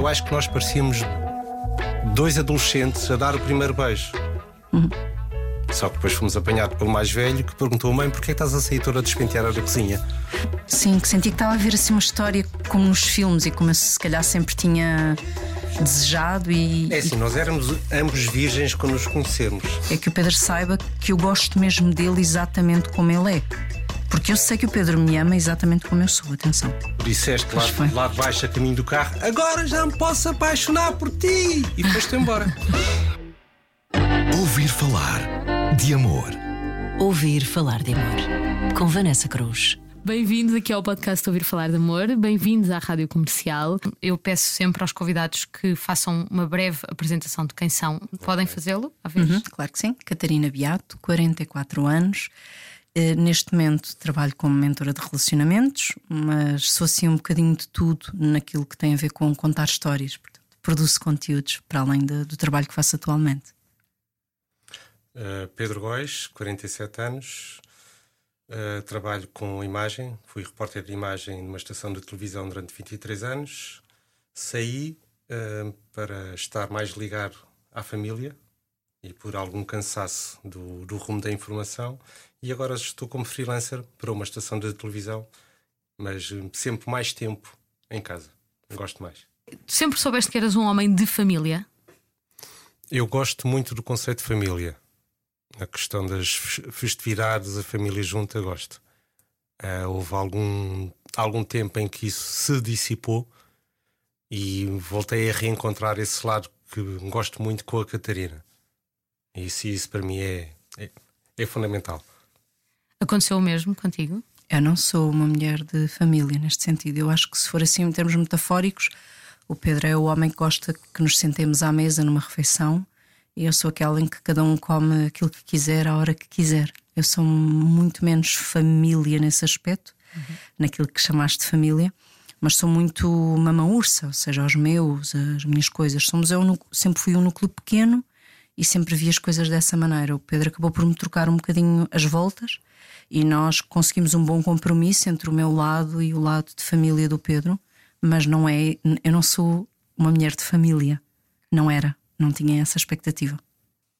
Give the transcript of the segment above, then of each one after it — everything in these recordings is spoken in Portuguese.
Eu acho que nós parecíamos dois adolescentes a dar o primeiro beijo. Uhum. Só que depois fomos apanhados pelo mais velho que perguntou: Mãe, porquê estás a sair toda a despentear a cozinha? Sim, que senti que estava a ver assim uma história como nos filmes e como eu se calhar sempre tinha desejado e. É assim, nós éramos ambos virgens quando nos conhecemos. É que o Pedro saiba que eu gosto mesmo dele exatamente como ele é. Porque eu sei que o Pedro me ama exatamente como eu sou, atenção. Disseste lá, lá de baixo a caminho do carro, agora já me posso apaixonar por ti! E foste embora. Ouvir falar de amor. Ouvir falar de amor. Com Vanessa Cruz. Bem-vindos aqui ao podcast Ouvir Falar de Amor, bem-vindos à Rádio Comercial. Eu peço sempre aos convidados que façam uma breve apresentação de quem são. Podem fazê-lo? Uhum, claro que sim. Catarina Beato, 44 anos. Uh, neste momento trabalho como mentora de relacionamentos, mas sou assim um bocadinho de tudo naquilo que tem a ver com contar histórias. Portanto, produzo conteúdos para além de, do trabalho que faço atualmente. Uh, Pedro Góis, 47 anos, Uh, trabalho com imagem, fui repórter de imagem numa estação de televisão durante 23 anos. Saí uh, para estar mais ligado à família e por algum cansaço do, do rumo da informação. E agora estou como freelancer para uma estação de televisão, mas uh, sempre mais tempo em casa. Gosto mais. Sempre soubeste que eras um homem de família? Eu gosto muito do conceito de família a questão das festividades, a família junta, gosto. Uh, houve algum, algum tempo em que isso se dissipou e voltei a reencontrar esse lado que gosto muito com a Catarina. E isso, isso para mim é, é, é fundamental. Aconteceu o mesmo contigo? Eu não sou uma mulher de família neste sentido. Eu acho que se for assim em termos metafóricos, o Pedro é o homem que gosta que nos sentemos à mesa numa refeição e eu sou aquela em que cada um come aquilo que quiser, à hora que quiser. Eu sou muito menos família nesse aspecto, uhum. naquilo que chamaste de família, mas sou muito mamã ursa, ou seja, os meus, as minhas coisas. Somos eu sempre fui um núcleo pequeno e sempre vi as coisas dessa maneira. O Pedro acabou por me trocar um bocadinho as voltas e nós conseguimos um bom compromisso entre o meu lado e o lado de família do Pedro, mas não é, eu não sou uma mulher de família, não era não tinha essa expectativa.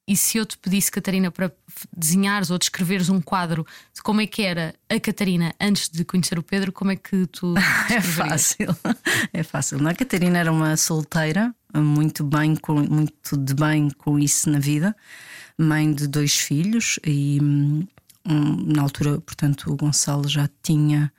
E se eu te pedisse, Catarina, para desenhares ou descreveres um quadro de como é que era a Catarina antes de conhecer o Pedro, como é que tu. é fácil, é fácil. Não? A Catarina era uma solteira, muito bem, com, muito de bem com isso na vida, mãe de dois filhos, e um, na altura, portanto, o Gonçalo já tinha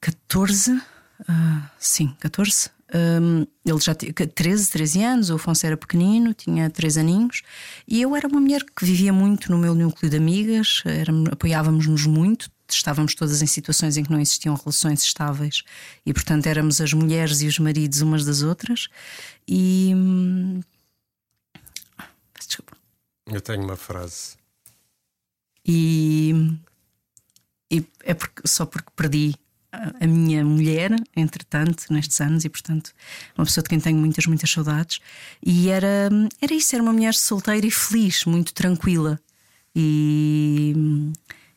14, uh, ah, sim, 14 um, ele já tinha 13, 13 anos, o Afonso era pequenino, tinha 3 aninhos, e eu era uma mulher que vivia muito no meu núcleo de amigas, apoiávamos-nos muito, estávamos todas em situações em que não existiam relações estáveis e, portanto, éramos as mulheres e os maridos umas das outras. E. Desculpa. Eu tenho uma frase. E. e é porque, só porque perdi a minha mulher, entretanto, nestes anos, e portanto, uma pessoa de quem tenho muitas, muitas saudades. E era, era isso, era uma mulher solteira e feliz, muito tranquila. E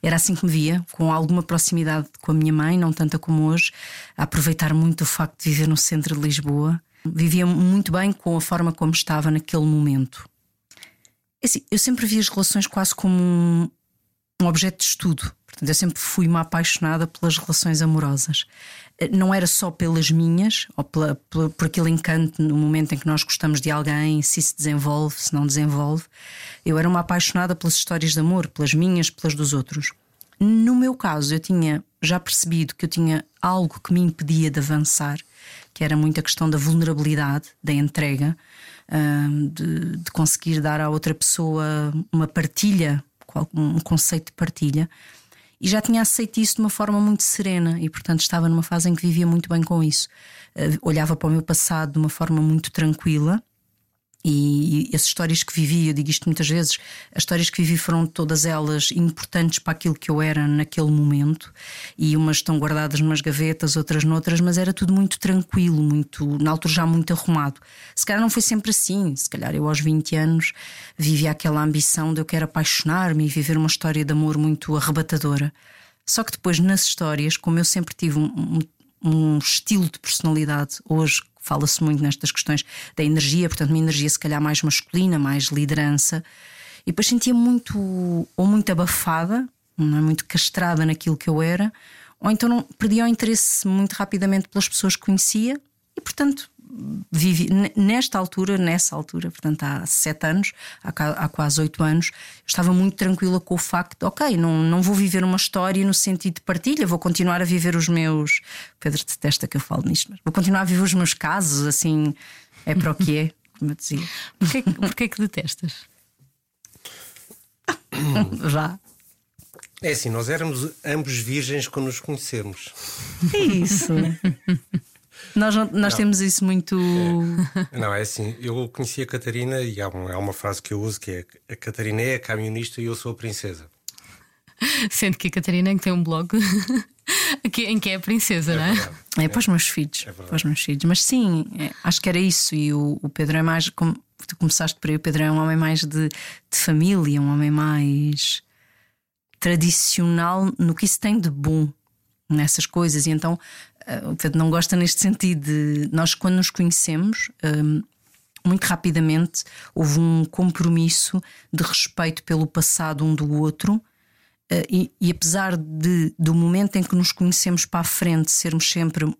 era assim que me via, com alguma proximidade com a minha mãe, não tanta como hoje, a aproveitar muito o facto de viver no centro de Lisboa. Vivia muito bem com a forma como estava naquele momento. É assim, eu sempre vi as relações quase como um, um objeto de estudo. Portanto, eu sempre fui uma apaixonada pelas relações amorosas. Eh, não era só pelas minhas, ou pela, pela, por aquele encanto no momento em que nós gostamos de alguém, se se desenvolve, se não desenvolve. Eu era uma apaixonada pelas histórias de amor, pelas minhas, pelas dos outros. No meu caso, eu tinha já percebido que eu tinha algo que me impedia de avançar, que era muito a questão da vulnerabilidade, da entrega, de, de conseguir dar à outra pessoa uma partilha um conceito de partilha. E já tinha aceito isso de uma forma muito serena e, portanto, estava numa fase em que vivia muito bem com isso. Uh, olhava para o meu passado de uma forma muito tranquila e, e as histórias que vivi, eu digo isto muitas vezes, as histórias que vivi foram todas elas importantes para aquilo que eu era naquele momento, e umas estão guardadas numas gavetas, outras noutras, mas era tudo muito tranquilo, muito, na altura já muito arrumado. Se calhar não foi sempre assim, se calhar eu aos 20 anos vivia aquela ambição de eu quero apaixonar-me e viver uma história de amor muito arrebatadora. Só que depois nas histórias, como eu sempre tive um, um um estilo de personalidade. Hoje fala-se muito nestas questões da energia, portanto, uma energia se calhar mais masculina, mais liderança. E depois sentia muito, ou muito abafada, não é? muito castrada naquilo que eu era, ou então não, perdia o interesse muito rapidamente pelas pessoas que conhecia e, portanto, vivi nesta altura, nessa altura, portanto há sete anos, há, há quase oito anos, estava muito tranquila com o facto de, ok, não, não vou viver uma história no sentido de partilha, vou continuar a viver os meus. Pedro detesta que eu falo nisto, mas vou continuar a viver os meus casos, assim, é para o que é, como eu dizia. Porquê, porquê que detestas? Já. É assim, nós éramos ambos virgens quando nos conhecemos. É isso. Nós, nós não. temos isso muito. É. Não, é assim, eu conheci a Catarina e há uma, há uma frase que eu uso que é a Catarina é a camionista e eu sou a princesa. Sendo que a Catarina tem um blog em que é a princesa, é não é? É para os meus filhos. É para os meus filhos. Mas sim, é, acho que era isso. E o, o Pedro é mais. Como tu começaste por aí, o Pedro é um homem mais de, de família, um homem mais tradicional no que isso tem de bom nessas coisas. E então eh, o Pedro não gosta neste sentido de nós, quando nos conhecemos, um, muito rapidamente houve um compromisso de respeito pelo passado um do outro. Uh, e, e, apesar de, do momento em que nos conhecemos para a frente sermos sempre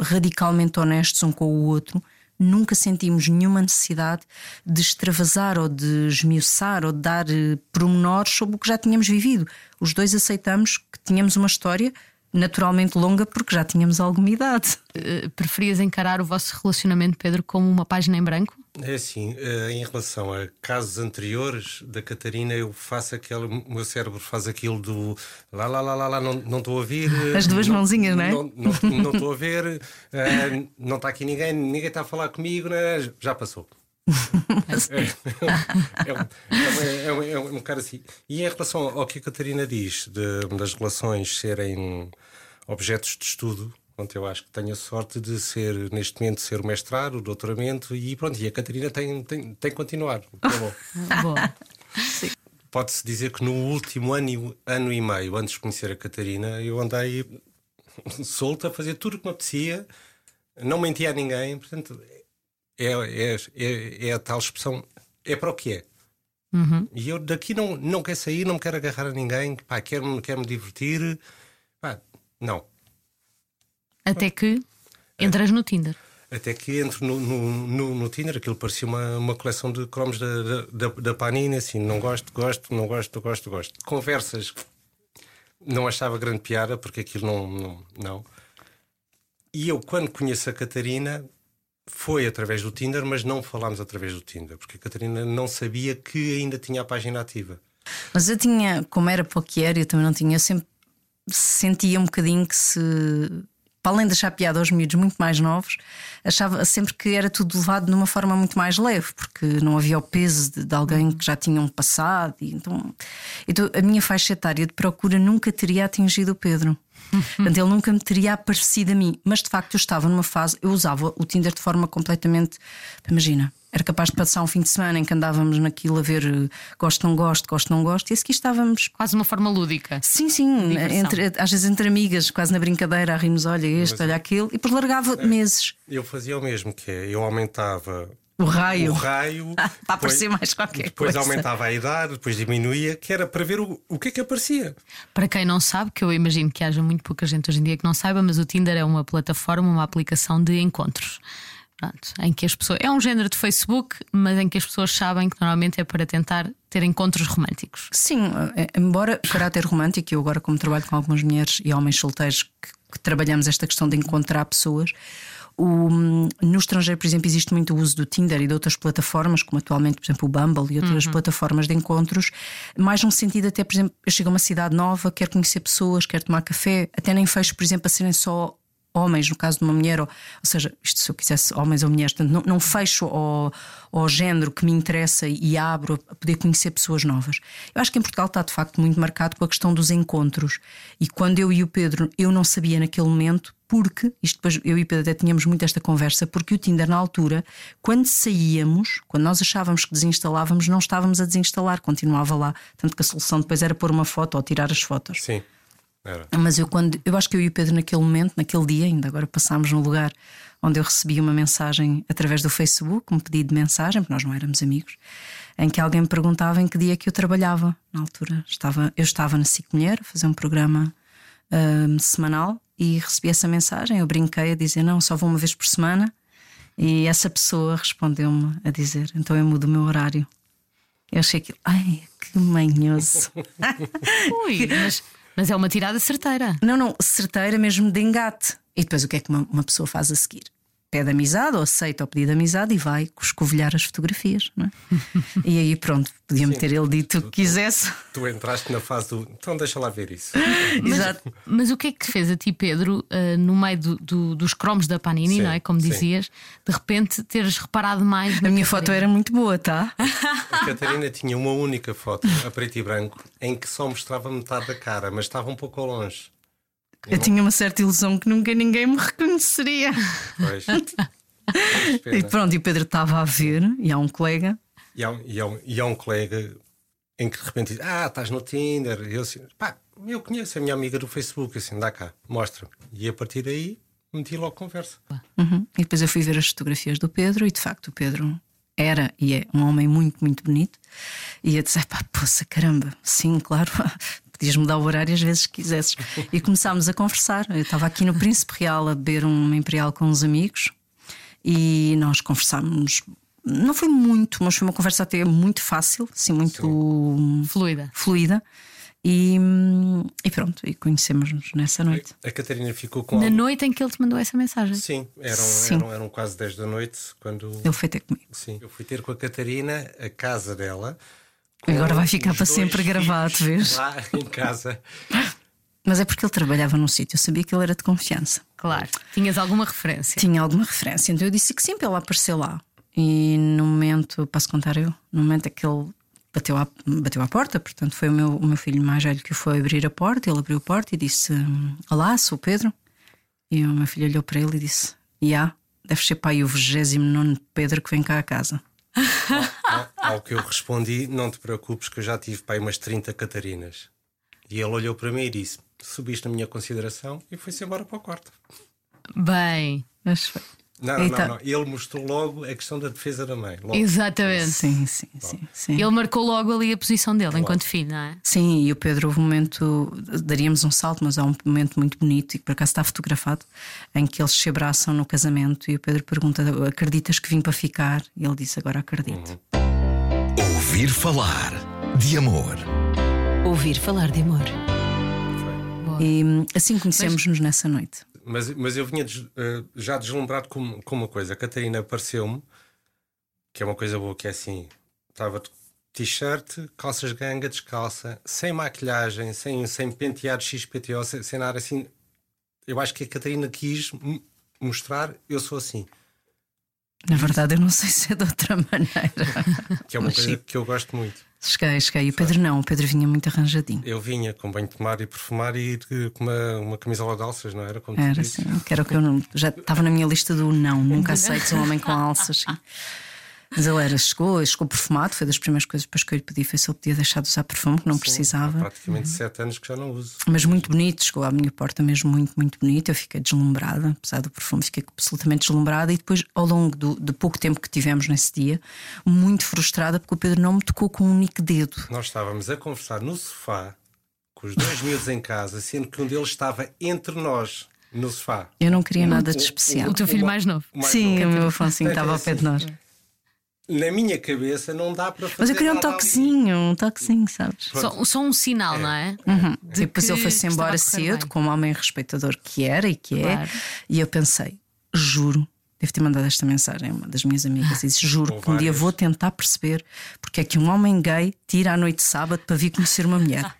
radicalmente honestos um com o outro, nunca sentimos nenhuma necessidade de extravasar ou de esmiuçar ou de dar uh, pormenores sobre o que já tínhamos vivido. Os dois aceitamos que tínhamos uma história naturalmente longa porque já tínhamos alguma idade. Uh, preferias encarar o vosso relacionamento, Pedro, como uma página em branco? É assim, uh, em relação a casos anteriores da Catarina, eu faço aquele, o meu cérebro faz aquilo do lá, lá, lá, lá, lá não estou a ouvir. As duas não, mãozinhas, não é? Não estou a ver, uh, não está aqui ninguém, ninguém está a falar comigo, né? já passou. É, é, é, um, é, um bocado assim. E em relação ao que a Catarina diz de, das relações serem objetos de estudo, pronto, eu acho que tenho a sorte de ser, neste momento, ser o mestrado, o doutoramento e pronto, e a Catarina tem, tem, tem que continuar. Pode-se dizer que no último ano, ano e meio, antes de conhecer a Catarina, eu andei solta a fazer tudo o que me apetecia, não mentia a ninguém, portanto é, é, é, é a tal expressão, é para o que é. Uhum. E eu daqui não, não quero sair, não me quero agarrar a ninguém, pá, quero-me quero -me divertir. Pá, não. Até que entras no Tinder. Até que entro no, no, no, no Tinder, aquilo parecia uma, uma coleção de cromos da, da, da Panini, assim, não gosto, gosto, não gosto, gosto, gosto. Conversas, não achava grande piada, porque aquilo não, não, não. E eu, quando conheço a Catarina, foi através do Tinder, mas não falámos através do Tinder, porque a Catarina não sabia que ainda tinha a página ativa. Mas eu tinha, como era pouquer, eu também não tinha, eu sempre sentia um bocadinho que se. Para além de achar piada aos miúdos muito mais novos, achava sempre que era tudo levado de uma forma muito mais leve, porque não havia o peso de, de alguém que já tinha um passado. Então, então, a minha faixa etária de procura nunca teria atingido o Pedro. Portanto, ele nunca me teria aparecido a mim. Mas de facto eu estava numa fase, eu usava o Tinder de forma completamente. Imagina, era capaz de passar um fim de semana em que andávamos naquilo a ver eh, gosto, não gosto, gosto, não gosto, e a seguir estávamos. Quase uma forma lúdica. Sim, sim, entre, às vezes entre amigas, quase na brincadeira, a rimos, olha este, Mas, olha aquele, e depois largava é, meses. Eu fazia o mesmo, que é, eu aumentava o raio. O raio. para aparecer mais qualquer depois coisa. Depois aumentava a idade, depois diminuía, que era para ver o, o que é que aparecia. Para quem não sabe, que eu imagino que haja muito pouca gente hoje em dia que não saiba, mas o Tinder é uma plataforma, uma aplicação de encontros. Pronto, em que as pessoas. É um género de Facebook, mas em que as pessoas sabem que normalmente é para tentar ter encontros românticos. Sim, eh, embora o caráter romântico, eu agora, como trabalho com algumas mulheres e homens solteiros que, que trabalhamos esta questão de encontrar pessoas, o, no estrangeiro, por exemplo, existe muito o uso do Tinder e de outras plataformas, como atualmente, por exemplo, o Bumble e outras uhum. plataformas de encontros, mais num sentido até, por exemplo, eu chego a uma cidade nova, quero conhecer pessoas, quero tomar café, até nem fecho, por exemplo, a serem só homens, no caso de uma mulher, ou, ou seja, isto se eu quisesse homens ou mulheres, portanto, não, não fecho ao, ao género que me interessa e abro a poder conhecer pessoas novas. Eu acho que em Portugal está de facto muito marcado com a questão dos encontros. E quando eu e o Pedro, eu não sabia naquele momento, porque, isto depois eu e o Pedro até tínhamos muito esta conversa, porque o Tinder na altura, quando saíamos, quando nós achávamos que desinstalávamos, não estávamos a desinstalar, continuava lá. Tanto que a solução depois era pôr uma foto ou tirar as fotos. Sim. Era. Mas eu quando eu acho que eu e o Pedro naquele momento, naquele dia, ainda agora passámos no lugar onde eu recebi uma mensagem através do Facebook, um pedido de mensagem, porque nós não éramos amigos, em que alguém me perguntava em que dia que eu trabalhava. Na altura estava, eu estava na SIC Mulher a fazer um programa hum, semanal e recebi essa mensagem. Eu brinquei a dizer: Não, só vou uma vez por semana. E essa pessoa respondeu-me a dizer: Então eu mudo o meu horário. Eu achei aquilo, ai, que manhoso. Ui, mas, mas é uma tirada certeira. Não, não, certeira mesmo de engate. E depois o que é que uma, uma pessoa faz a seguir? Pede amizade ou aceita o pedido de amizade e vai escovilhar as fotografias, não é? e aí pronto, podia-me ter ele dito o que quisesse. Tu entraste na fase do. Então deixa lá ver isso. Exato. Mas o que é que te fez a ti, Pedro, uh, no meio do, do, dos cromos da Panini, Sim, não é? Como sim. dizias, de repente teres reparado mais na A minha Catarina? foto era muito boa, tá? A Catarina tinha uma única foto, a preto e branco, em que só mostrava metade da cara, mas estava um pouco ao longe. Eu tinha uma certa ilusão que nunca ninguém me reconheceria. Pois. E pronto, e o Pedro estava a ver, e há um colega. E há, um- e, há um, e há um colega em que de repente diz: Ah, estás no Tinder. E eu assim, pá, eu conheço a minha amiga do Facebook, assim, dá cá, mostra. E a partir daí meti logo conversa. Uhum. E depois eu fui ver as fotografias do Pedro, e de facto o Pedro era e é um homem muito, muito bonito. E eu disse: pá, poça, caramba, sim, claro. Podias mudar o horário às vezes que quisesses. E começámos a conversar. Eu estava aqui no Príncipe Real a beber uma Imperial com uns amigos e nós conversámos. Não foi muito, mas foi uma conversa até muito fácil, assim, muito Fluida. fluida. E, e pronto, e conhecemos-nos nessa noite. A Catarina ficou com Na algo- noite em que ele te mandou essa mensagem. Sim, eram, Sim. Eram, eram quase 10 da noite quando. Ele foi ter comigo. Sim, eu fui ter com a Catarina a casa dela. Com Agora vai ficar para sempre gravado, vês? Lá em casa. Mas é porque ele trabalhava num sítio, eu sabia que ele era de confiança. Claro. Tinhas alguma referência. Tinha alguma referência, então eu disse que sim para ele aparecer lá. E no momento, posso contar eu? No momento é que ele bateu à, bateu à porta, portanto foi o meu, o meu filho mais velho que o foi abrir a porta. Ele abriu a porta e disse: Olá, sou o Pedro. E o meu filho olhou para ele e disse: Ya, deve ser pai o 29 Pedro que vem cá a casa. Ao, ao que eu respondi: Não te preocupes, que eu já tive pai umas 30 Catarinas. E ele olhou para mim e disse: Subiste na minha consideração e foi-se embora para o quarto. Bem, Mas foi. Não, não, Então- não, não. Ele mostrou logo a questão da defesa da mãe. Logo. exatamente. Sim, sim, sim. sim. Ele marcou logo ali a posição dele enquanto filho, não é? Sim, e o Pedro houve um momento, daríamos um salto, mas há um momento muito bonito e que por acaso está fotografado, em que eles se abraçam no casamento e o Pedro pergunta: Acreditas que vim para ficar? E ele disse: Agora acredito. Ouvir falar de amor. Ouvir falar de amor. E hum, assim conhecemos-nos nessa noite. Mas, mas eu vinha des- eh, já deslumbrado com, com uma coisa. A Catarina apareceu-me, que é uma coisa boa, que é assim: estava de t-shirt, calças ganga, descalça, sem maquilhagem, sem, sem penteado XPTO, sem, sem nada assim. Eu acho que a Catarina quis mostrar eu sou assim. Na verdade, eu não sei se é de outra maneira. Que é uma Mas coisa sim. que eu gosto muito. Cheguei, cheguei. O Pedro não, o Pedro vinha muito arranjadinho. Eu vinha com banho de tomar e perfumar e com uma, uma camisola de alças, não era? Como Era assim, que era o que eu não, já estava na minha lista do não, nunca aceito um homem com alças. Sim. Mas ele era, chegou, chegou perfumado, foi das primeiras coisas depois que eu lhe pedi, foi se ele podia deixar de usar perfume, que não Há precisava. praticamente sete anos que já não uso. Mas muito bonito, chegou à minha porta mesmo muito, muito bonito. Eu fiquei deslumbrada, apesar do perfume, fiquei absolutamente deslumbrada. E depois, ao longo do, de pouco tempo que tivemos nesse dia, muito frustrada porque o Pedro não me tocou com um único dedo. Nós estávamos a conversar no sofá com os dois miúdos em casa, sendo que um deles estava entre nós no sofá. Eu não queria nada de o- especial. O teu filho mais novo. mais Sim, novo. o meu Afonso estava ao pé de nós. Na minha cabeça não dá para fazer. Mas eu queria um nada ali. toquezinho, um toquezinho, sabes? Só, só um sinal, não é? Uhum. E De depois que ele foi-se embora a cedo, bem. como homem respeitador que era e que é. Claro. E eu pensei, juro, devo ter mandado esta mensagem a uma das minhas amigas. E disse, juro Ou que um dia vou tentar perceber porque é que um homem gay tira à noite de sábado para vir conhecer uma mulher.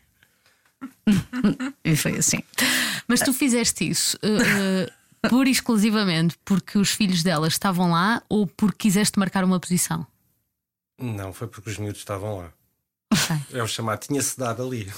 e foi assim. Mas tu fizeste isso uh, uh, pura e exclusivamente porque os filhos dela estavam lá ou porque quiseste marcar uma posição? Não, foi porque os miúdos estavam lá. Ok. É o chamado, tinha-se dado ali.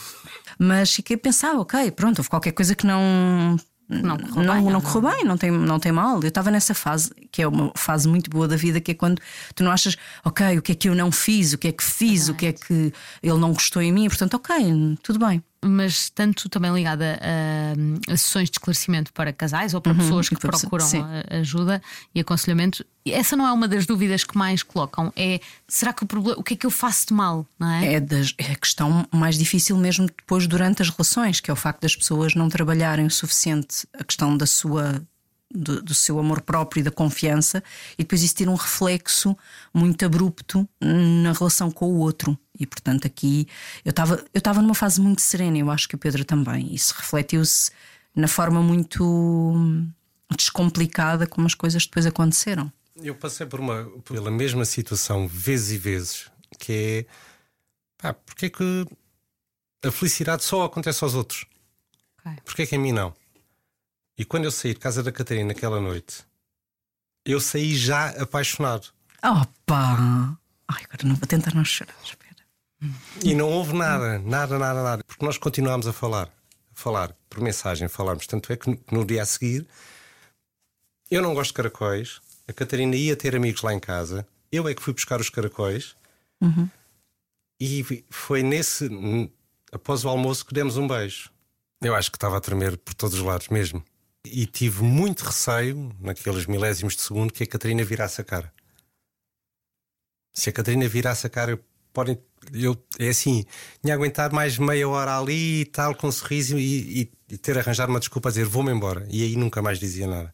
Mas fiquei a pensar, ok, pronto, houve qualquer coisa que não. Não correu não, bem, não ou correu bem, não tem, não tem mal. Eu estava nessa fase, que é uma fase muito boa da vida, que é quando tu não achas, ok, o que é que eu não fiz, o que é que fiz, o que é que ele não gostou em mim, portanto, ok, tudo bem. Mas tanto também ligada a, a sessões de esclarecimento para casais ou para Uhum, pessoas que procuram sim. ajuda e aconselhamento. Essa não é uma das dúvidas que mais colocam. É será que o problema, o que é que eu faço de mal, não é? É, das- é a questão mais difícil mesmo depois durante as relações, que é o facto das pessoas não trabalharem o suficiente a questão da sua do, do seu amor próprio e da confiança e depois isso ter um reflexo muito abrupto na relação com o outro. E portanto aqui eu estava eu estava numa fase muito serena, eu acho que o Pedro também. Isso refletiu-se na forma muito descomplicada como as coisas depois aconteceram. Eu passei por uma, pela mesma situação vezes e vezes, que é porque é que a felicidade só acontece aos outros? Ok. Porque é que a mim não? E quando eu saí de casa da Catarina naquela noite, eu saí já apaixonado. Opa! Ai, agora não vou tentar não chorar. Espera. E não houve nada, nada, nada, nada. Porque nós continuámos a falar, a falar por mensagem, falarmos. Tanto é que no- dia a seguir, eu não gosto de caracóis. A Catarina ia ter amigos lá em casa. Eu é que fui buscar os caracóis. E vi- foi nesse, após o almoço, que demos um beijo. Eu acho que estava a tremer por todos os lados mesmo. E tive muito receio, naqueles milésimos de segundo, que a Catarina virasse a cara. Se a Catarina virasse a cara, podem, eu é assim, tinha aguentado mais meia hora ali e tal, com um sorriso e, e- e ter arranjado uma desculpa a dizer vou-me embora. E aí nunca mais dizia nada.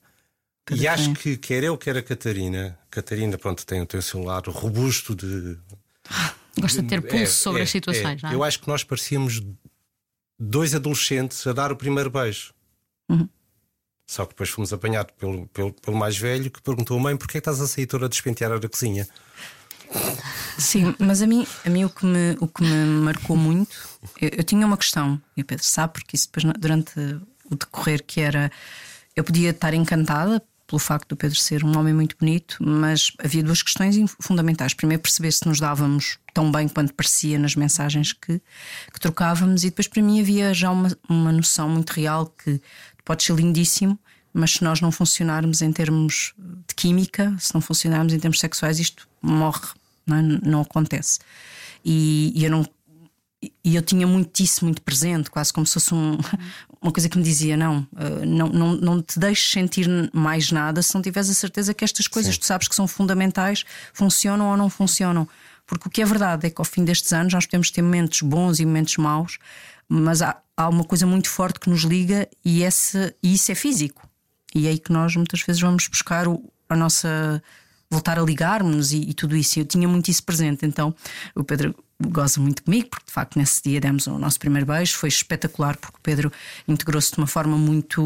E acho que quer eu, quer a Catarina, Catarina, pronto, tem o teu seu lado robusto de. Gosta de ter pulso É, sobre é, as situações, é. não é? Eu acho que nós parecíamos dois adolescentes a dar o primeiro beijo. Uhum. Só que depois fomos apanhados pelo, pelo, pelo mais velho que perguntou: Mãe, porquê estás a sair toda despenteada da cozinha? Sim, mas a mim, a mim o, que me, o que me marcou muito, eu, eu tinha uma questão, e o Pedro sabe, porque isso depois durante o decorrer que era. Eu podia estar encantada pelo facto do Pedro ser um homem muito bonito, mas havia duas questões fundamentais. Primeiro, perceber se nos dávamos tão bem quanto parecia nas mensagens que, que trocávamos, e depois, para mim, havia já uma, uma noção muito real que pode ser lindíssimo, mas se nós não funcionarmos em termos de química, se não funcionarmos em termos sexuais, isto morre, não, é? não acontece. E, e eu não. E eu tinha muito isso muito presente, quase como se fosse um- uma coisa que me dizia: não, eh, não, não, não te deixes sentir mais nada se não tiveres a certeza que estas coisas tu sabes que são fundamentais, funcionam ou não funcionam. Porque o que é verdade é que ao fim destes anos nós podemos ter momentos bons e momentos maus, mas há, há uma coisa muito forte que nos liga e, esse, e isso é físico. E é aí que nós muitas vezes vamos buscar o- a nossa. voltar a ligar-nos e, e tudo isso. Eu tinha muito isso presente. Então o Pedro goza muito comigo, porque de facto nesse dia demos o nosso primeiro beijo. Foi espetacular, porque o Pedro integrou-se de uma forma muito.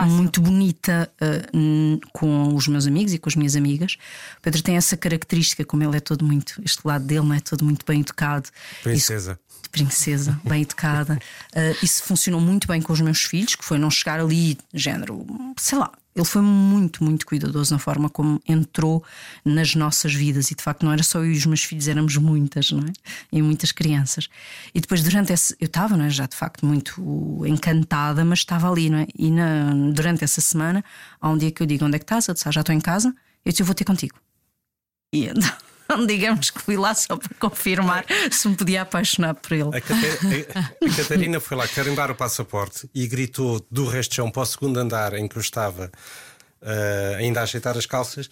Fácil. Muito bonita uh, com os meus amigos e com as minhas amigas. O Pedro tem essa característica, como ele é todo muito, este lado dele não é todo muito bem educado. Isso- Princesa. de princesa, bem educada. Uh, isso funcionou muito bem com os meus filhos, que foi não chegar ali, género, sei lá. Ele foi muito, muito cuidadoso na forma como entrou nas nossas vidas. E de facto, não era só eu e os meus filhos, éramos muitas, não é? E muitas crianças. E depois, durante esse. Eu estava, não é? Já de facto muito encantada, mas estava ali, não é? E na- durante essa semana, há um dia que eu digo: onde é que estás? Ele disse: "Ah, já estou em casa. Eu disse: eu vou ter contigo. E então, digamos que fui lá só para confirmar se me podia apaixonar por ele. A, Cata- a- Catarina foi lá carimbar o passaporte e gritou do resto de chão para o segundo andar em que eu estava, ah, ainda a ajeitar as calças.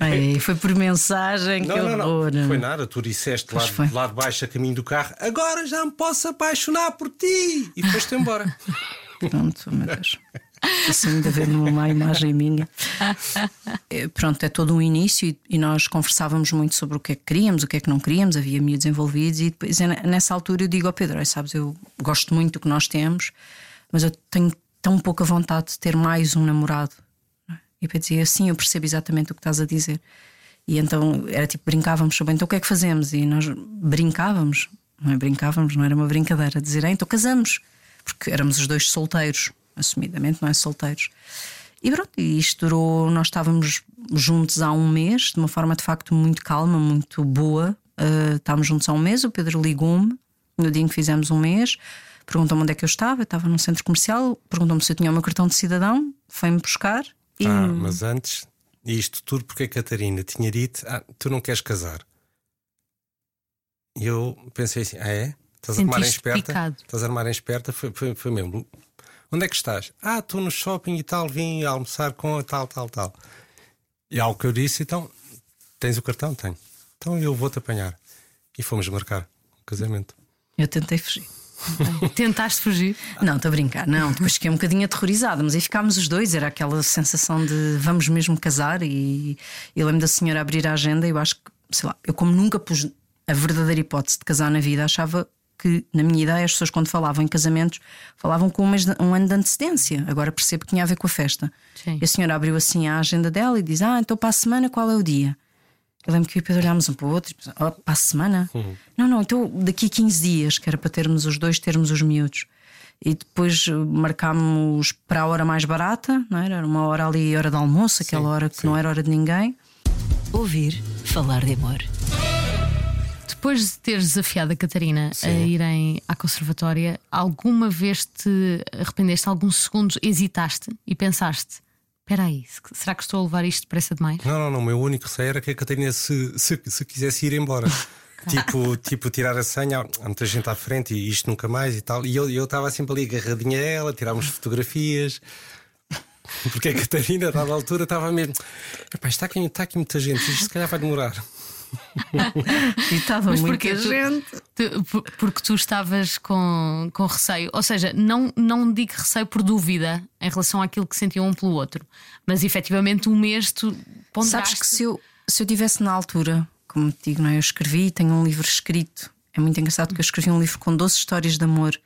Ai, foi por mensagem, que Não, não, horror. não. Foi nada. Tu disseste lá, lá de baixo, a caminho do carro: agora já me posso apaixonar por ti. E foste embora. Pronto, meu Deus. Assim ainda ver numa imagem minha. É, Pronto, é todo um início e, e nós conversávamos muito sobre o que é que queríamos, o que é que não queríamos, havia miúdos envolvidos e depois é ne- nessa altura eu digo ao Pedro: "Olha, sabes, eu gosto muito do que nós temos, mas eu tenho tão pouca vontade de ter mais um namorado. E o Pedro dizia: Sim, eu percebo exatamente o que estás a dizer. E então era tipo, brincávamos sobre então o que é que fazemos? E nós brincávamos, não é? Brincávamos, não era uma brincadeira, dizer, "Ah, então casamos, porque éramos os dois solteiros, assumidamente, não é? Solteiros. E pronto, isto durou, nós estávamos juntos há um mês, de uma forma de facto muito calma, muito boa. Uh, estávamos juntos há um mês, o Pedro ligou-me no dia em que fizemos um mês, perguntou-me onde é que eu estava, eu estava num centro comercial, perguntou-me se eu tinha o meu cartão de cidadão, foi-me buscar e Ah, mas antes, isto tudo porque a Catarina tinha dito: ah, tu não queres casar. E eu pensei assim: ah, é? Estás a armar em esperta. picado. Estás a armar em esperta, foi, foi, foi mesmo. Onde é que estás? Ah, estou no shopping e tal, vim almoçar com tal, tal, tal. E algo que eu disse, então, tens o cartão? Tenho. Então eu vou-te apanhar. E fomos marcar o casamento. Eu tentei fugir. Tentaste fugir. Não, estou a brincar, não. Depois fiquei um bocadinho aterrorizada, mas aí ficámos os dois, era aquela sensação de vamos mesmo casar. E eu lembro da senhora abrir a agenda e eu acho que, sei lá, eu como nunca pus a verdadeira hipótese de casar na vida, achava que, na minha ideia, as pessoas quando falavam em casamentos falavam com um, mês de- um ano de antecedência. Agora percebo que tinha a ver com a festa. Sim. E a senhora abriu assim a agenda dela e diz: Ah, então para a semana qual é o dia? Eu lembro que eu e o Pedro olhámos um para o outro e "Oh, para a semana? Não, não, então daqui a 15 dias, que era para termos os dois, termos os miúdos. E depois eh, marcámos para a hora mais barata, não era? Era uma hora ali, hora de almoço, aquela Sim, hora que sim. não era hora de ninguém. Ouvir falar de amor. Depois de teres desafiado a Catarina a Sim. irem à conservatória, alguma vez te arrependeste, alguns segundos hesitaste e pensaste: espera aí, se- será que estou a levar isto depressa demais? Não, não, não. O meu único receio era que a Catarina se, se, se quisesse ir embora. tipo, tipo, tirar a senha, há muita gente à frente e isto nunca mais e tal. E eu eu estava sempre ali agarradinha a ela, tirávamos fotografias. Porque a Catarina, a dada altura, estava mesmo. "Epá, está, aqui, está aqui muita gente, isto se calhar vai demorar. E estava Mas muita porquê? Tu- gente. Tu- por- porque tu estavas com, com receio, ou seja, não, não digo receio por dúvida em relação àquilo que sentiam um pelo outro, mas efetivamente um mês tu ponderaste. Sabes que se eu, se eu tivesse na altura, como te digo, não é? eu escrevi, tenho um livro escrito. É muito engraçado que eu escrevi um livro com 12 histórias de amor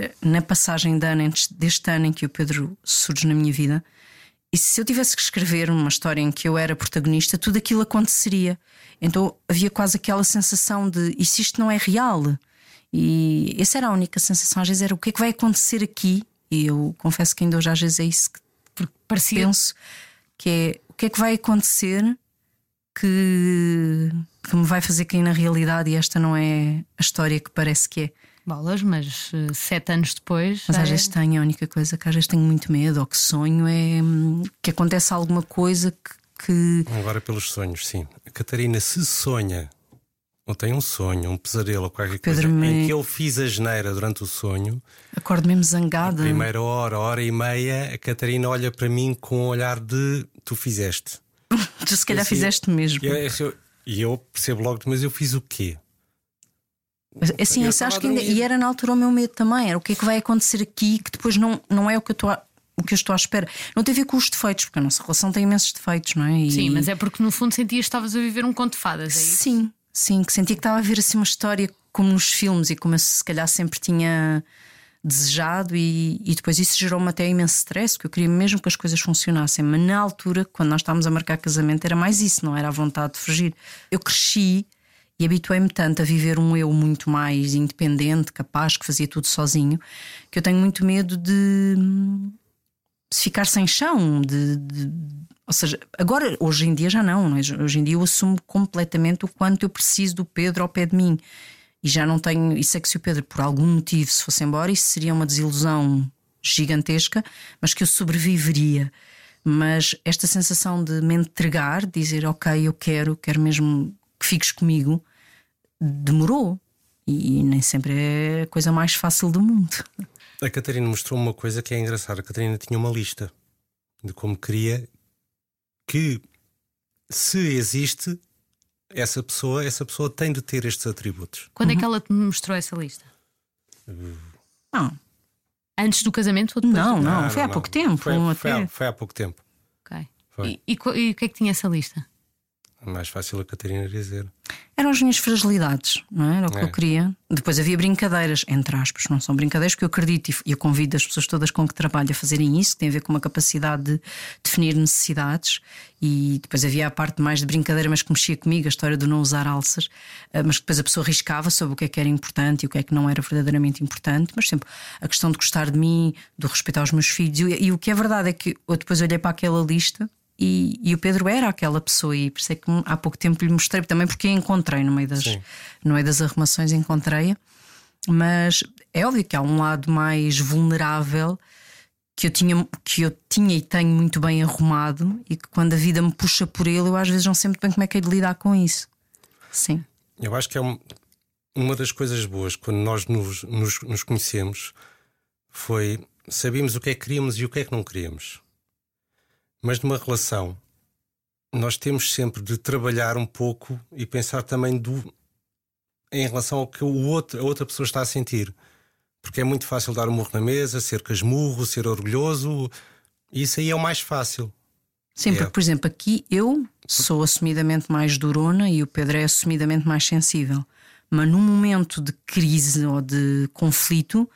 eh, na passagem de ano, antes deste ano em que o Pedro surge na minha vida. E se eu tivesse que escrever uma história em que eu era protagonista, tudo aquilo aconteceria. Então havia quase aquela sensação de e se isto não é real? E essa era a única sensação, às vezes era o que é que vai acontecer aqui? E eu confesso que ainda hoje às vezes é isso que Porque parecia. penso que é o que é que vai acontecer que, que me vai fazer cair na realidade e esta não é a história que parece que é. Bolas, mas eh, sete anos depois. Mas já às é- vezes tenho, a única coisa que às vezes tenho muito medo ou que sonho é hum, que acontece alguma coisa que, que Agora pelos sonhos, sim. A Catarina, se sonha, ou tem um sonho, um pesadelo ou qualquer Pedro coisa, em me- que eu fiz a geneira durante o sonho, acordo mesmo zangada. primeira hora, hora e meia, a Catarina olha para mim com um olhar de tu fizeste. Tu se calhar Assim, fizeste mesmo. E eu, eu- e eu percebo logo, mas eu fiz o quê? Assim, eu esse acho que ainda, e era na altura o meu medo também. Era o que é que vai acontecer aqui que depois não, não é o que eu estou a, o que eu estou à espera. Não tem a ver com os defeitos, porque a nossa relação tem imensos defeitos, não é? E- Sim, mas é porque no fundo sentias que estavas a viver um conto de fadas, é isso? Sim, sim, que sentia que estava a ver assim uma história como nos filmes e como eu se calhar sempre tinha desejado e, e depois isso gerou-me até imenso stress, porque eu queria mesmo que as coisas funcionassem, mas na altura, quando nós estávamos a marcar casamento, era mais isso, não era a vontade de fugir. Eu cresci e habituei-me tanto a viver um eu muito mais independente, capaz, que fazia tudo sozinho, que eu tenho muito medo de, de ficar sem chão, de- de ou seja, agora, hoje em dia já não, é? hoje em dia eu assumo completamente o quanto eu preciso do Pedro ao pé de mim. E já não tenho. E sei que se o Pedro, por algum motivo, se fosse embora, isso seria uma desilusão gigantesca, mas que eu sobreviveria. Mas esta sensação de me entregar, de dizer, ok, eu quero, quero mesmo que fiques comigo, demorou. E nem sempre é a coisa mais fácil do mundo. A Catarina mostrou uma coisa que é engraçada. A Catarina tinha uma lista de como queria que, se existe essa pessoa, essa pessoa tem de ter estes atributos. Quando é que ela te mostrou essa lista? Não, Antes do casamento ou depois? não, do- não, foi há pouco tempo. Foi, foi há, foi há pouco tempo. Ok. E, e e o que é que tinha essa lista? É mais fácil a Catarina dizer. Eram as minhas fragilidades, não é? Era o que É. eu queria. Depois havia brincadeiras, entre aspas, não são brincadeiras que eu acredito e eu convido as pessoas todas com que trabalho a fazerem isso, que tem a ver com uma capacidade de definir necessidades. E depois havia a parte mais de brincadeira, mas que mexia comigo, a história do não usar alças, eh, mas que depois a pessoa riscava sobre o que é que era importante e o que é que não era verdadeiramente importante. Mas sempre a questão de gostar de mim, do respeitar os meus filhos. E, e o que é verdade é que eu depois olhei para aquela lista e, e o Pedro era aquela pessoa, e por isso é que há pouco tempo lhe mostrei também, porque a encontrei no meio das, Sim. no meio das arrumações, encontrei-a. Mas é óbvio que há um lado mais vulnerável que eu, tinha, que eu tinha e tenho muito bem arrumado, e que quando a vida me puxa por ele, eu às vezes não sei muito bem como é que é de lidar com isso. Sim. Eu acho que é um. uma das coisas boas quando nós nos, nos, nos conhecemos foi sabíamos o que é que queríamos e o que é que não queríamos. Mas numa relação, nós temos sempre de trabalhar um pouco e pensar também do, em relação ao que o outro, a outra pessoa está a sentir. Porque é muito fácil dar um murro na mesa, ser casmurro, ser orgulhoso. Isso aí é o mais fácil. Sim, É. porque, por exemplo, aqui eu sou assumidamente mais durona e o Pedro é assumidamente mais sensível. Mas num momento de crise ou de conflito,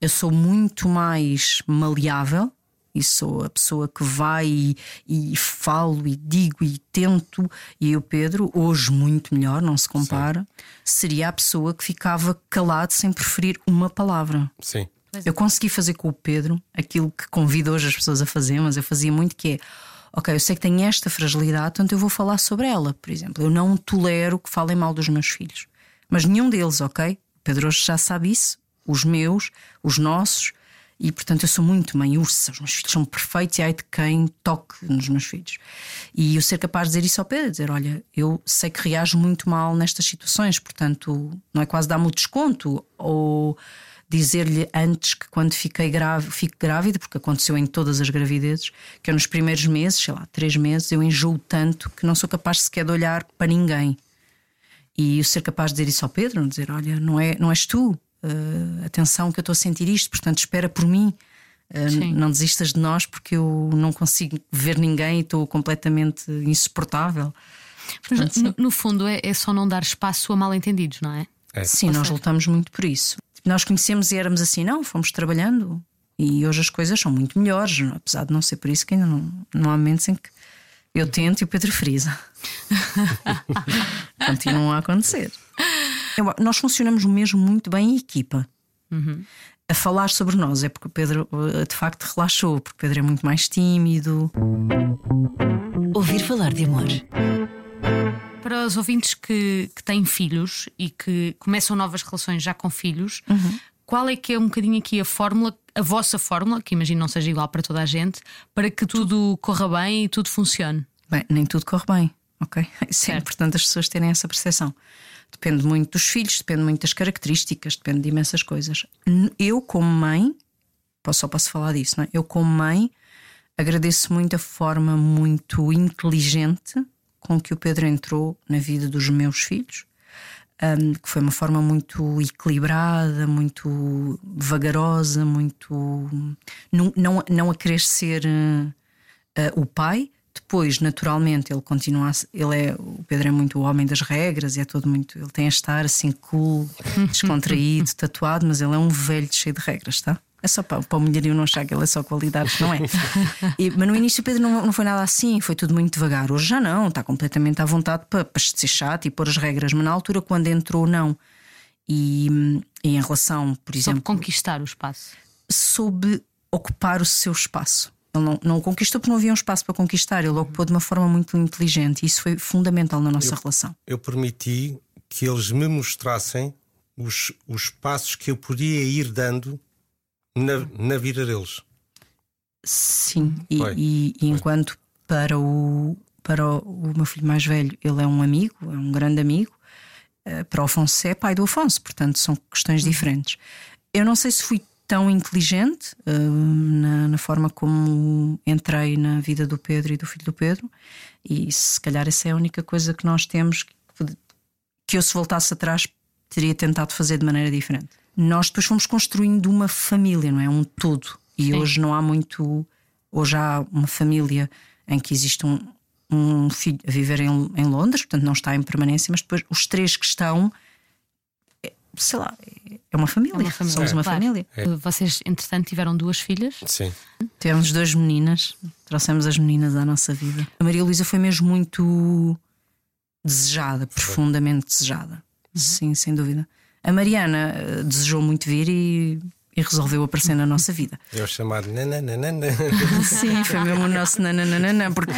eu sou muito mais maleável e sou a pessoa que vai e, e falo e digo e tento. E o Pedro, hoje muito melhor, não se compara, seria a pessoa que ficava calado sem preferir uma palavra. Sim. Eu consegui fazer com o Pedro aquilo que convido hoje as pessoas a fazer, mas eu fazia muito que é. Ok, eu sei que tenho esta fragilidade, portanto eu vou falar sobre ela. Por exemplo, eu não tolero que falem mal dos meus filhos. Mas nenhum deles, ok? O Pedro hoje já sabe isso, os meus, os nossos, e portanto eu sou muito mãe ursa, os meus filhos são perfeitos e ai de quem toque nos meus filhos. E eu ser capaz de dizer isso ao Pedro, dizer: Olha, eu sei que reajo muito mal nestas situações, portanto não é quase dar-me o desconto ou dizer-lhe antes que quando fiquei grave, fico grávida, porque aconteceu em todas as gravidezes, que eu nos primeiros meses, sei lá, três meses, eu enjoo tanto que não sou capaz sequer de olhar para ninguém. E eu ser capaz de dizer isso ao Pedro, dizer: Olha, não, é, não és tu, uh, atenção que eu estou a sentir isto, portanto espera por mim. Uh, não desistas de nós porque eu não consigo ver ninguém e estou completamente insuportável. Mas, no, no fundo, é, é só não dar espaço a mal-entendidos, não é? É. Sim, nós lutamos muito por isso. Nós conhecemos e éramos assim, não, fomos trabalhando e hoje as coisas são muito melhores, apesar de não ser por isso que ainda não, não há momentos em que eu tento e o Pedro frisa. Continuam a acontecer. Eu- nós funcionamos mesmo muito bem em equipa. A falar sobre nós é porque o Pedro eh, de facto relaxou, porque o Pedro é muito mais tímido. Ouvir falar de amor. Para os ouvintes que, que têm filhos e que começam novas relações já com filhos, qual é que é um bocadinho aqui a fórmula, a vossa fórmula, que imagino não seja igual para toda a gente, para que tudo corra bem e tudo funcione? Bem, nem tudo corre bem, ok? Isso é Certo. importante as pessoas terem essa percepção. Depende muito dos filhos, depende muito das características, depende de imensas coisas. Eu, como mãe, só posso falar disso, não é? Eu, como mãe, agradeço muito a forma muito inteligente com que o Pedro entrou na vida dos meus filhos. Um, que foi uma forma muito equilibrada, muito vagarosa, muito. Não, não, não a querer ser eh, eh, o pai. Depois, naturalmente, ele continua a ele é o Pedro é muito o homem das regras e é todo muito. Ele tem a estar assim cool, descontraído, tatuado, mas ele é um velho cheio de regras, tá? É só para, para o mulherio não achar que ele é só qualidades, não é? E- mas no início o Pedro não, não foi nada assim, foi tudo muito devagar. Hoje já não, está completamente à vontade para, para ser chato e pôr as regras, mas na altura, quando entrou, não. E, e em relação, por Sobre exemplo, conquistar o espaço. soube ocupar o seu espaço. Ele não, não o conquistou porque não havia um espaço para conquistar, ele ocupou de uma forma muito inteligente e isso foi fundamental na nossa relação. Eu permiti que eles me mostrassem os, os passos que eu podia ir dando na, na vida deles. Sim, e, e- e enquanto para o, para o, o meu filho mais velho ele é um amigo, é um grande amigo, eh, para o Afonso é pai do Afonso, portanto são questões diferentes. Eu não sei se fui tão inteligente eh, na, na forma como entrei na vida do Pedro e do filho do Pedro, e se calhar essa é a única coisa que nós temos que, que eu, se voltasse atrás, teria tentado fazer de maneira diferente. Nós depois fomos construindo uma família, não é? Um todo. E Sim. hoje não há muito. Hoje há uma família em que existe um, um filho a viver em, em Londres, portanto não está em permanência, mas depois os três que estão, sei lá, é uma família. É uma família. Somos uma Claro. família. Vocês, entretanto, tiveram duas filhas. Sim. Tivemos duas meninas, trouxemos as meninas à nossa vida. A Maria Luísa foi mesmo muito desejada, profundamente desejada. Sim, sem dúvida. A Mariana eh, desejou muito vir e, e resolveu aparecer na nossa vida. É o chamado nananana. Sim, foi mesmo o nosso nananana, porque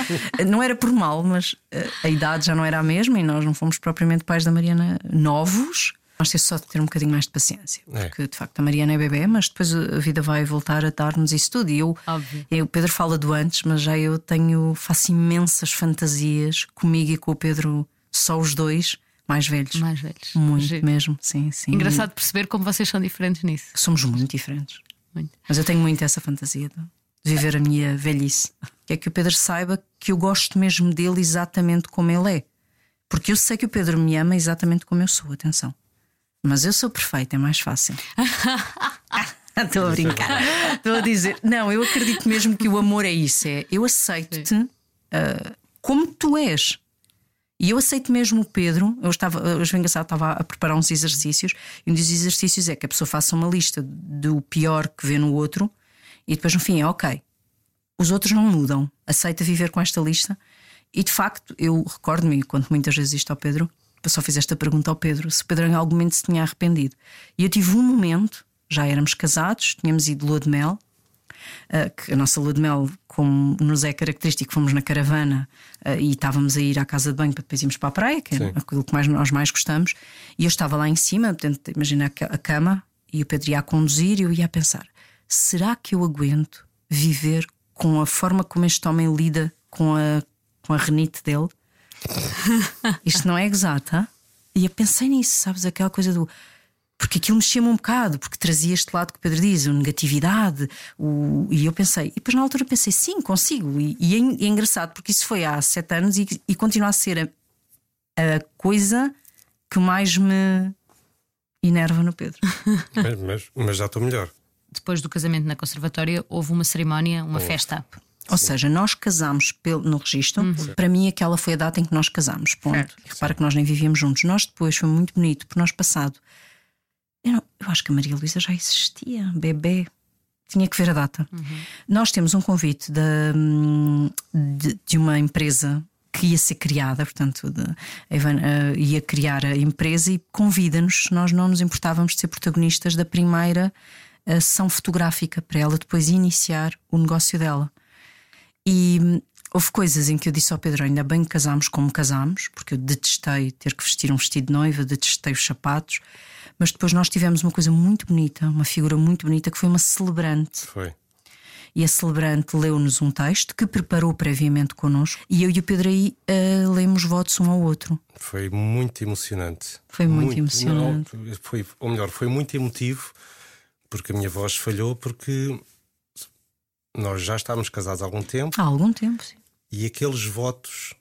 não era por mal, mas eh, a idade já não era a mesma e nós não fomos propriamente pais da Mariana novos. Nós temos só de ter um bocadinho mais de paciência, É. porque de facto a Mariana é bebê, mas depois a vida vai voltar a dar-nos isso tudo. E eu, eu, o Pedro fala do antes, mas já eu tenho, faço imensas fantasias comigo e com o Pedro, só os dois, mais velhos. Mais velhos. Muito Giro. mesmo, sim, sim. Engraçado perceber como vocês são diferentes nisso. Somos muito diferentes. Muito. Mas eu tenho muito essa fantasia de viver a minha velhice. Que é que o Pedro saiba que eu gosto mesmo dele exatamente como ele é. Porque eu sei que o Pedro me ama exatamente como eu sou, atenção. Mas eu sou perfeita, é mais fácil. Estou a brincar. Estou a dizer. Não, eu acredito mesmo que o amor é isso. É eu aceito-te ah, como tu és. E eu aceito mesmo o Pedro. Eu estava, hoje engraçado, estava a preparar uns exercícios. E um dos exercícios é que a pessoa faça uma lista do pior que vê no outro e depois no fim é ok. Os outros não mudam. Aceita viver com esta lista. E de facto, eu recordo-me, conto muitas vezes isto ao Pedro, só fiz esta pergunta ao Pedro: se o Pedro em algum momento se tinha arrependido. E eu tive um momento, já éramos casados, tínhamos ido lua de mel, Uh, que a nossa lua de mel, como nos é característico, fomos na caravana uh, e estávamos a ir à casa de banho para depois irmos para a praia, que é aquilo que mais, nós mais gostamos, e eu estava lá em cima, portanto, imagina a cama, e o Pedro ia a conduzir e eu ia a pensar: será que eu aguento viver com a forma como este homem lida com a, com a renite dele? Isto não é exato, E eu pensei nisso, sabes? Aquela coisa do. Porque aquilo mexia-me um bocado, porque trazia este lado que o Pedro diz, a negatividade. O... E eu pensei, e depois na altura pensei, sim, consigo. E, e é, é engraçado, porque isso foi há sete anos e, e continua a ser a, a coisa que mais me enerva no Pedro. Mas, mas- mas já estou melhor. Depois do casamento na conservatória, houve uma cerimónia, uma festa. Ou seja, nós casámos pelo, no registro. Para mim, aquela foi a data em que nós casámos. Ponto. Certo. E repara que nós nem vivíamos juntos. Nós depois foi muito bonito, porque nós passado. Eu, não- eu acho que a Maria Luísa já existia, bebê. Tinha que ver a data. Nós temos um convite da, hum, de, de uma empresa que ia ser criada, portanto, de, a Ivana, eh, ia criar a empresa e convida-nos. Nós não nos importávamos de ser protagonistas da primeira eh, sessão fotográfica para ela depois iniciar o negócio dela. E houve coisas em que eu disse ao Pedro: ainda bem que casámos como casámos, porque eu detestei ter que vestir um vestido de noiva, detestei os sapatos. Mas depois nós tivemos uma coisa muito bonita, uma figura muito bonita, que foi uma celebrante. Foi. E a celebrante leu-nos um texto que preparou previamente connosco, e eu e o Pedro aí eh, lemos votos um ao outro. Foi muito emocionante. Foi muito emocionante. não, foi, ou melhor, foi muito emotivo porque a minha voz falhou porque nós já estávamos casados há algum tempo Há algum tempo, sim. e aqueles votos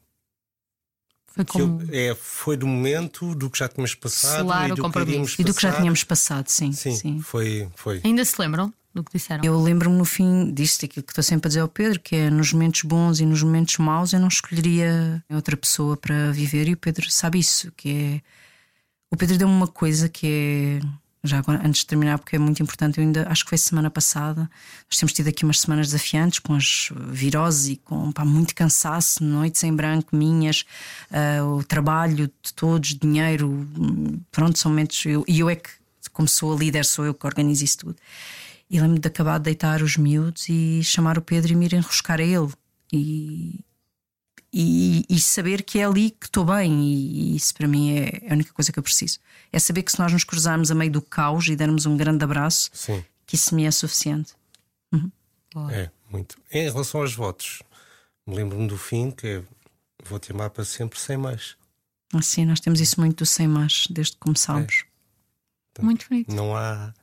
Foi que eu- como. é, foi do momento do que já tínhamos passado Selar e o do que E do que já tínhamos passado, sim. Sim, sim. Foi, foi. Ainda se lembram do que disseram? Eu lembro-me no fim disto, aquilo que estou sempre a dizer ao Pedro, que é nos momentos bons e nos momentos maus eu não escolheria outra pessoa para viver e o Pedro sabe isso, que é. O Pedro deu-me uma coisa que é. Já agora, antes de terminar, porque é muito importante, eu ainda acho que foi semana passada. Nós temos tido aqui umas semanas desafiantes com as viroses e com pá, muito cansaço, noites em branco, minhas, ah, o trabalho de todos, dinheiro, pronto, são momentos. eu- E eu é que, como sou a líder, sou eu que organizo isso tudo. E lembro-me de acabar de deitar os miúdos e chamar o Pedro e me ir enroscar a ele. E, e, e saber que é ali que estou bem. E, e isso para mim é a única coisa que eu preciso. É saber que se nós nos cruzarmos a meio do caos e dermos um grande abraço, Sim, que isso me é suficiente. Boa. é, muito. Em relação aos votos, me lembro-me do fim que é vou te amar para sempre sem mais. Assim, nós temos isso muito do sem mais, desde que começámos. Muito bonito. Não há.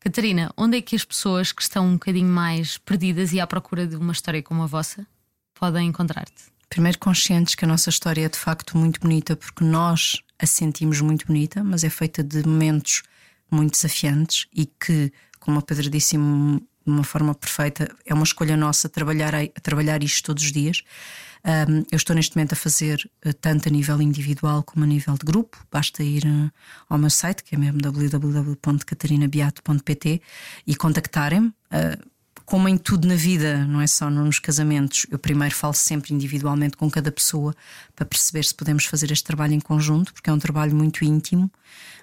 Catarina, onde é que as pessoas que estão um bocadinho mais perdidas e à procura de uma história como a vossa podem encontrar-te? Primeiro, conscientes que a nossa história é de facto muito bonita, porque nós a sentimos muito bonita, mas é feita de momentos muito desafiantes e que, como a Pedro disse de uma forma perfeita, é uma escolha nossa trabalhar, a, trabalhar isto todos os dias. Um, eu estou neste momento a fazer uh, tanto a nível individual como a nível de grupo. Basta ir uh, ao meu site, que é mesmo www.catarinabeato.pt e contactarem-me. Uh, como em tudo na vida, não é só nos casamentos, eu primeiro falo sempre individualmente com cada pessoa para perceber se podemos fazer este trabalho em conjunto, porque é um trabalho muito íntimo,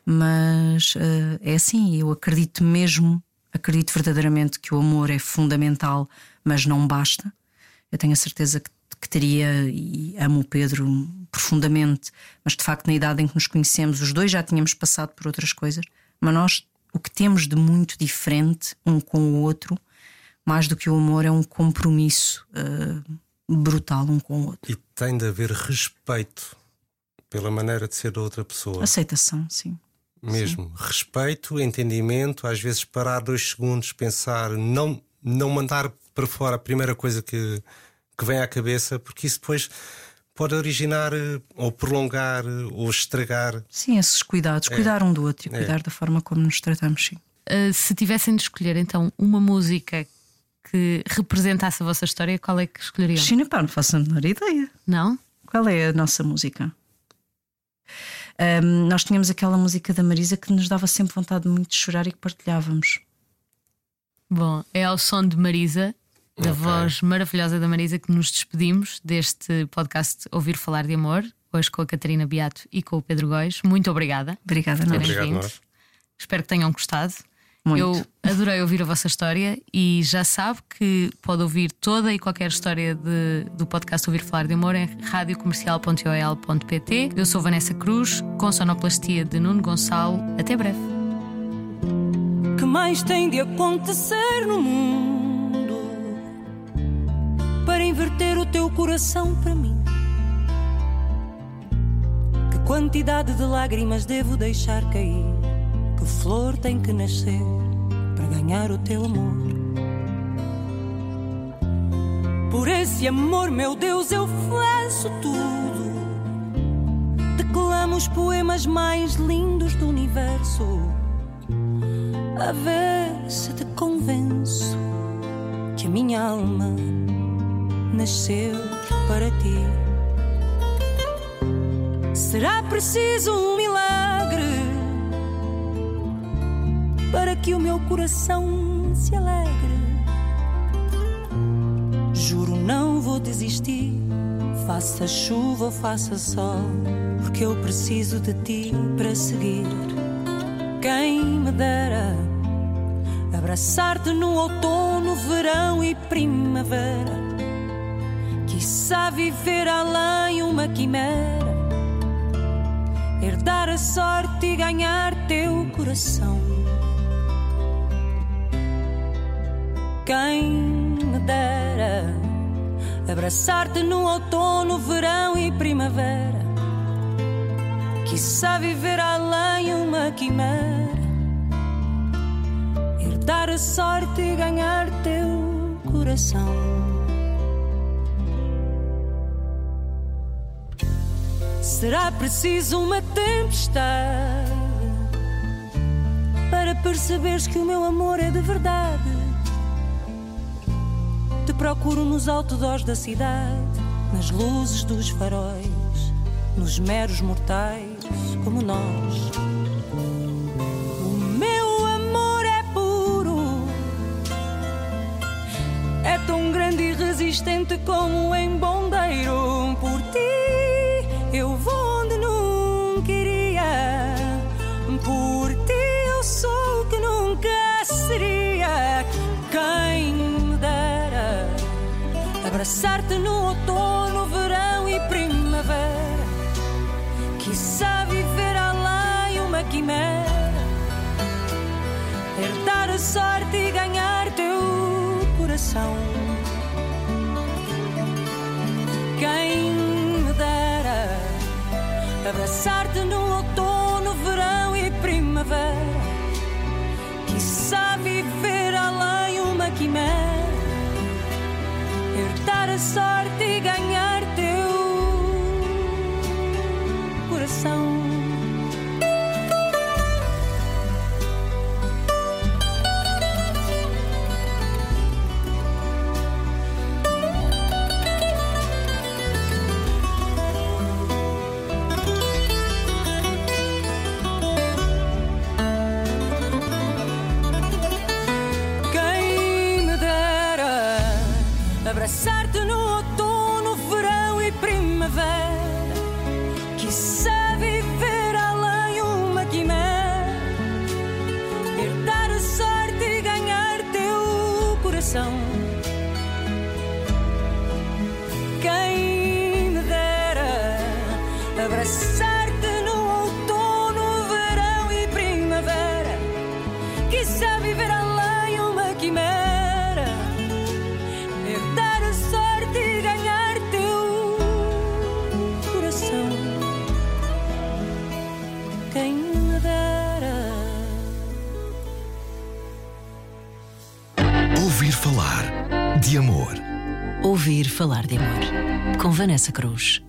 mas uh, é assim, eu acredito mesmo, acredito verdadeiramente que o amor é fundamental, mas não basta. Eu tenho a certeza que, que teria e amo o Pedro profundamente, mas de facto, na idade em que nos conhecemos, os dois já tínhamos passado por outras coisas, mas nós o que temos de muito diferente um com o outro mais do que o amor, é um compromisso uh, brutal um com o outro. E tem de haver respeito pela maneira de ser da outra pessoa. Aceitação, sim. Mesmo. Sim. Respeito, entendimento, às vezes parar dois segundos, pensar, não, não mandar para fora a primeira coisa que, que vem à cabeça, porque isso depois pode originar eh, ou prolongar eh, ou estragar. Sim, esses cuidados, é. cuidar um do outro e é. cuidar da forma como nos tratamos, sim. Uh, se tivessem de escolher então uma música que representasse a vossa história, qual é que escolheriam? China, pá, não faço a menor ideia. Não? Qual é a nossa música? Um, nós tínhamos aquela música da Marisa que nos dava sempre vontade muito de chorar e que partilhávamos. Bom, é ao som de Marisa da okay. voz maravilhosa da Marisa que nos despedimos deste podcast Ouvir Falar de Amor, hoje com a Catarina Beato e com o Pedro Góis. Muito obrigada. Obrigada, nós. Obrigado, Espero que tenham gostado. Muito. Eu adorei ouvir a vossa história e já sabe que pode ouvir toda e qualquer história de, do podcast Ouvir Falar de Amor em radiocomercial.ol.pt. Eu sou Vanessa Cruz, com sonoplastia de Nuno Gonçalo. Até breve. Que mais tem de acontecer no mundo? para inverter o teu coração para mim. Que quantidade de lágrimas devo deixar cair? Que flor tem que nascer para ganhar o teu amor? Por esse amor, meu Deus, eu faço tudo. Declamo os poemas mais lindos do universo. A ver se te convenço que a minha alma nasceu para ti. Será preciso um para que o meu coração se alegre. Juro, não vou desistir, faça chuva ou faça sol, porque eu preciso de ti para seguir. Quem me dera abraçar-te no outono, verão e primavera Quiçá viver além uma quimera, herdar a sorte e ganhar teu coração. Quem me dera abraçar-te no outono, verão e primavera. Quiçá viver além uma quimera, herdar a sorte e ganhar teu coração. Será preciso uma tempestade para perceberes que o meu amor é de verdade. Te procuro nos outdoors da cidade, nas luzes dos faróis, nos meros mortais como nós. O meu amor é puro, é tão grande e resistente como um embondeiro por ti. Eu vou sorte e ganhar teu coração. Quem abraçar-te no outono, verão e primavera. Quizá viver além uma quimera, herdar a sorte e ganhar teu coração. De